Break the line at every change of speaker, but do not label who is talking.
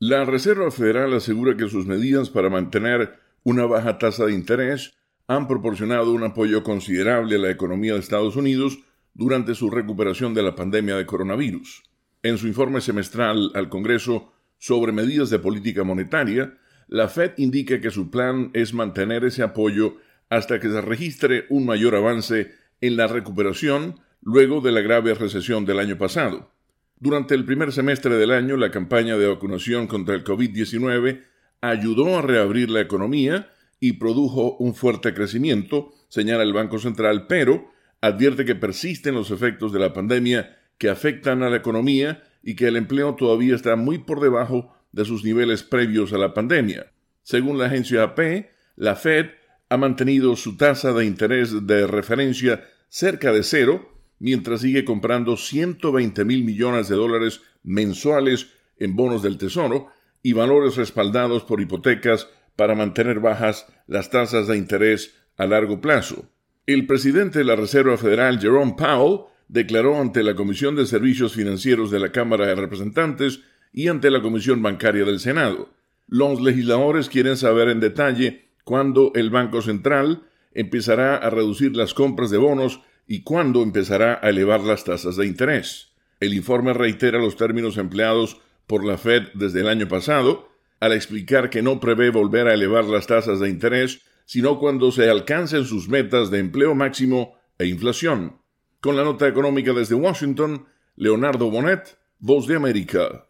La Reserva Federal asegura que sus medidas para mantener una baja tasa de interés han proporcionado un apoyo considerable a la economía de Estados Unidos durante su recuperación de la pandemia de coronavirus. En su informe semestral al Congreso sobre medidas de política monetaria, la Fed indica que su plan es mantener ese apoyo hasta que se registre un mayor avance en la recuperación luego de la grave recesión del año pasado. Durante el primer semestre del año, la campaña de vacunación contra el COVID-19 ayudó a reabrir la economía y produjo un fuerte crecimiento, señala el Banco Central, pero advierte que persisten los efectos de la pandemia que afectan a la economía y que el empleo todavía está muy por debajo de sus niveles previos a la pandemia. Según la agencia AP, la Fed ha mantenido su tasa de interés de referencia cerca de cero, mientras sigue comprando 120 mil millones de dólares mensuales en bonos del Tesoro y valores respaldados por hipotecas para mantener bajas las tasas de interés a largo plazo. El presidente de la Reserva Federal, Jerome Powell, declaró ante la Comisión de Servicios Financieros de la Cámara de Representantes y ante la Comisión Bancaria del Senado. Los legisladores quieren saber en detalle cuándo el Banco Central empezará a reducir las compras de bonos y cuándo empezará a elevar las tasas de interés. El informe reitera los términos empleados por la Fed desde el año pasado, al explicar que no prevé volver a elevar las tasas de interés, sino cuando se alcancen sus metas de empleo máximo e inflación. Con la nota económica desde Washington, Leonardo Bonet, Voz de América.